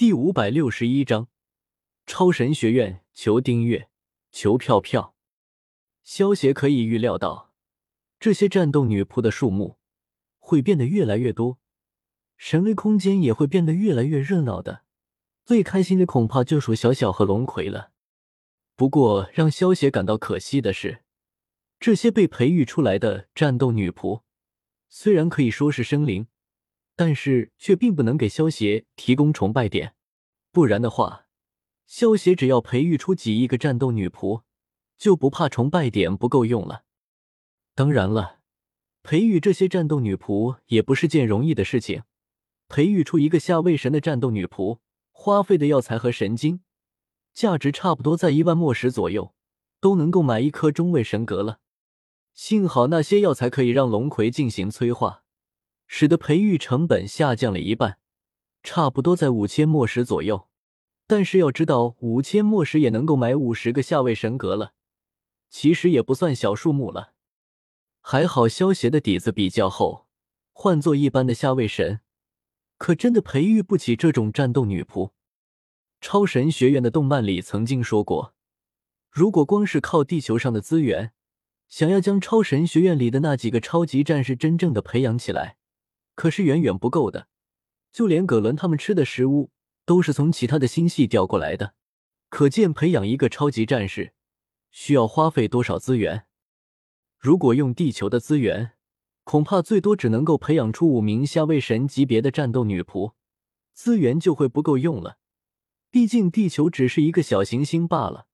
第五百六十一章，超神学院求订阅，求票票。萧协可以预料到，这些战斗女仆的数目会变得越来越多，神威空间也会变得越来越热闹的。最开心的恐怕就属小小和龙葵了。不过，让萧协感到可惜的是，这些被培育出来的战斗女仆，虽然可以说是生灵。但是却并不能给萧协提供崇拜点，不然的话，萧协只要培育出几亿个战斗女仆，就不怕崇拜点不够用了。当然了，培育这些战斗女仆也不是件容易的事情。培育出一个下位神的战斗女仆，花费的药材和神经，价值差不多在一万墨石左右，都能够买一颗中位神格了。幸好那些药材可以让龙葵进行催化。使得培育成本下降了一半，差不多在五千墨石左右。但是要知道，五千墨石也能够买五十个下位神格了，其实也不算小数目了。还好萧协的底子比较厚，换做一般的下位神，可真的培育不起这种战斗女仆。超神学院的动漫里曾经说过，如果光是靠地球上的资源，想要将超神学院里的那几个超级战士真正的培养起来。可是远远不够的，就连葛伦他们吃的食物都是从其他的星系调过来的，可见培养一个超级战士需要花费多少资源。如果用地球的资源，恐怕最多只能够培养出五名下位神级别的战斗女仆，资源就会不够用了。毕竟地球只是一个小行星罢了，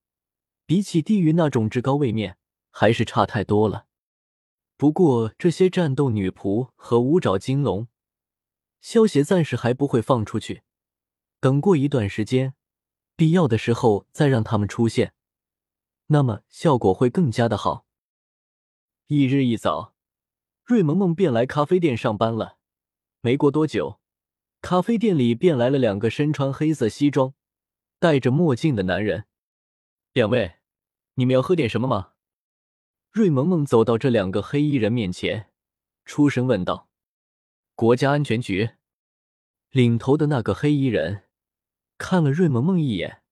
比起地狱那种至高位面，还是差太多了。不过，这些战斗女仆和五爪金龙，萧协暂时还不会放出去。等过一段时间，必要的时候再让他们出现，那么效果会更加的好。翌日一早，瑞萌萌便来咖啡店上班了。没过多久，咖啡店里便来了两个身穿黑色西装、戴着墨镜的男人。两位，你们要喝点什么吗？瑞萌萌走到这两个黑衣人面前，出声问道：“国家安全局领头的那个黑衣人看了瑞萌萌一眼，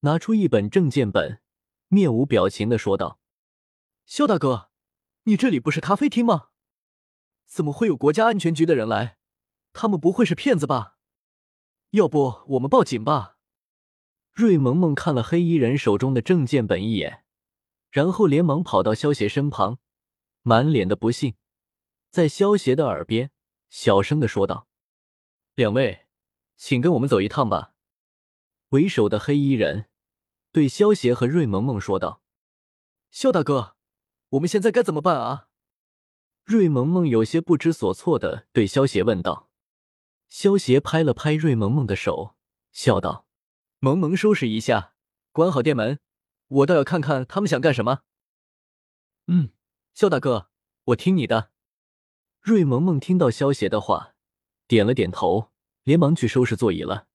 拿出一本证件本，面无表情的说道：‘肖大哥，你这里不是咖啡厅吗？怎么会有国家安全局的人来？他们不会是骗子吧？要不我们报警吧？’瑞萌萌看了黑衣人手中的证件本一眼。”然后连忙跑到萧邪身旁，满脸的不信，在萧邪的耳边小声的说道：“两位，请跟我们走一趟吧。”为首的黑衣人对萧邪和瑞萌萌说道：“萧大哥，我们现在该怎么办啊？”瑞萌萌有些不知所措的对萧邪问道。萧邪拍了拍瑞萌萌的手，笑道：“萌萌，收拾一下，关好店门。”我倒要看看他们想干什么。嗯，肖大哥，我听你的。瑞萌萌听到萧邪的话，点了点头，连忙去收拾座椅了。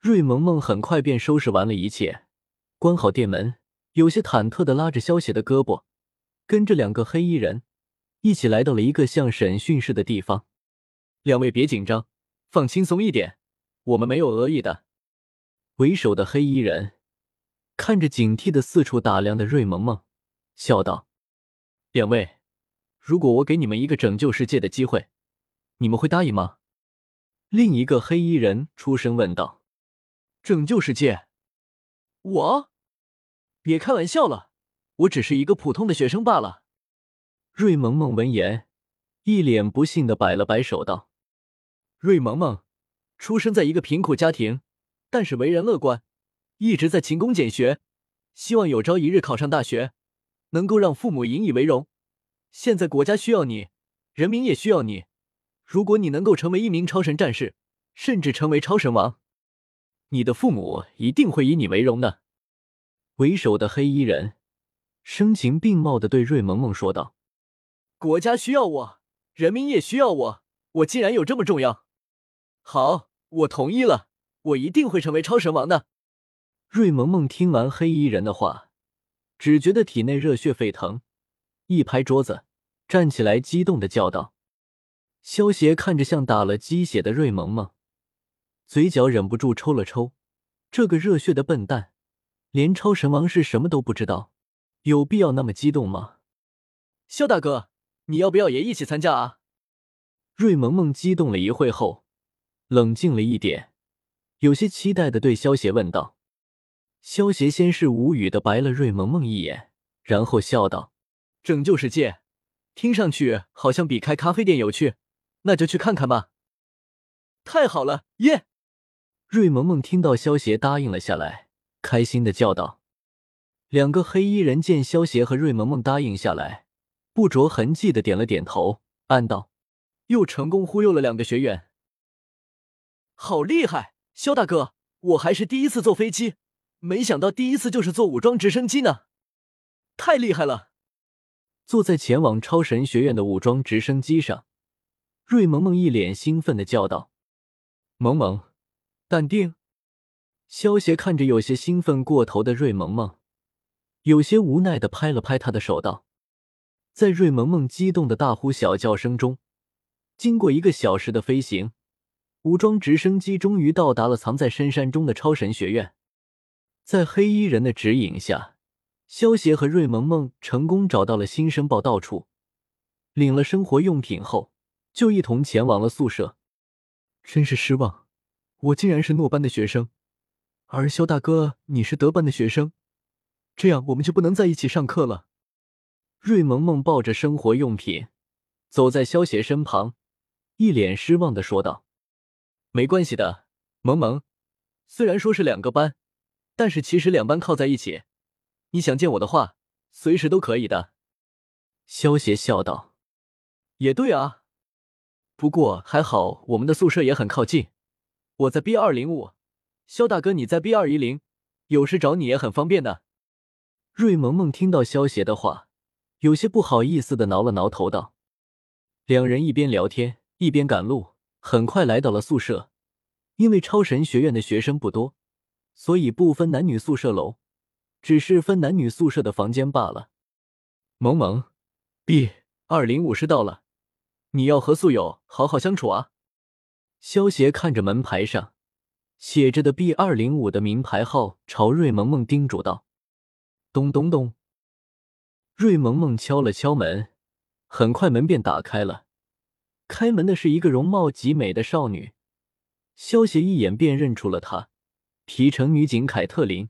瑞萌萌很快便收拾完了一切，关好店门，有些忐忑的拉着萧邪的胳膊，跟着两个黑衣人一起来到了一个像审讯室的地方。两位别紧张，放轻松一点，我们没有恶意的。为首的黑衣人。看着警惕的四处打量的瑞萌萌，笑道：“两位，如果我给你们一个拯救世界的机会，你们会答应吗？”另一个黑衣人出声问道：“拯救世界？我？别开玩笑了，我只是一个普通的学生罢了。”瑞萌萌闻言，一脸不信的摆了摆手道：“瑞萌萌，出生在一个贫苦家庭，但是为人乐观。”一直在勤工俭学，希望有朝一日考上大学，能够让父母引以为荣。现在国家需要你，人民也需要你。如果你能够成为一名超神战士，甚至成为超神王，你的父母一定会以你为荣的。为首的黑衣人声情并茂的对瑞萌萌说道：“国家需要我，人民也需要我。我竟然有这么重要？好，我同意了，我一定会成为超神王的。”瑞萌萌听完黑衣人的话，只觉得体内热血沸腾，一拍桌子，站起来，激动的叫道：“萧协看着像打了鸡血的瑞萌萌，嘴角忍不住抽了抽。这个热血的笨蛋，连超神王是什么都不知道，有必要那么激动吗？萧大哥，你要不要也一起参加啊？瑞萌萌激动了一会后，冷静了一点，有些期待的对萧邪问道。萧邪先是无语的白了瑞萌萌一眼，然后笑道：“拯救世界，听上去好像比开咖啡店有趣，那就去看看吧。”太好了，耶！瑞萌萌听到萧邪答应了下来，开心的叫道。两个黑衣人见萧邪和瑞萌萌答应下来，不着痕迹的点了点头，暗道：“又成功忽悠了两个学员，好厉害！萧大哥，我还是第一次坐飞机，没想到第一次就是坐武装直升机呢，太厉害了！”坐在前往超神学院的武装直升机上，瑞萌萌一脸兴奋的叫道：“萌萌。”淡定，萧邪看着有些兴奋过头的瑞萌萌，有些无奈的拍了拍他的手，道：“在瑞萌萌激动的大呼小叫声中，经过一个小时的飞行，武装直升机终于到达了藏在深山中的超神学院。在黑衣人的指引下，萧邪和瑞萌萌成功找到了新生报道处，领了生活用品后，就一同前往了宿舍。真是失望。”我竟然是诺班的学生，而萧大哥你是德班的学生，这样我们就不能在一起上课了。瑞萌萌抱着生活用品走在萧邪身旁，一脸失望的说道：“没关系的，萌萌，虽然说是两个班，但是其实两班靠在一起，你想见我的话，随时都可以的。”萧邪笑道：“也对啊，不过还好我们的宿舍也很靠近。”我在 B 二零五，肖大哥你在 B 二一零，有事找你也很方便的。瑞萌萌听到萧邪的话，有些不好意思的挠了挠头，道：“两人一边聊天一边赶路，很快来到了宿舍。因为超神学院的学生不多，所以不分男女宿舍楼，只是分男女宿舍的房间罢了。”萌萌，B 二零五是到了，你要和宿友好好相处啊。萧邪看着门牌上写着的 B 二零五的名牌号，朝瑞萌萌叮嘱道：“咚咚咚。”瑞萌萌敲了敲门，很快门便打开了。开门的是一个容貌极美的少女，萧邪一眼便认出了她——皮城女警凯特琳。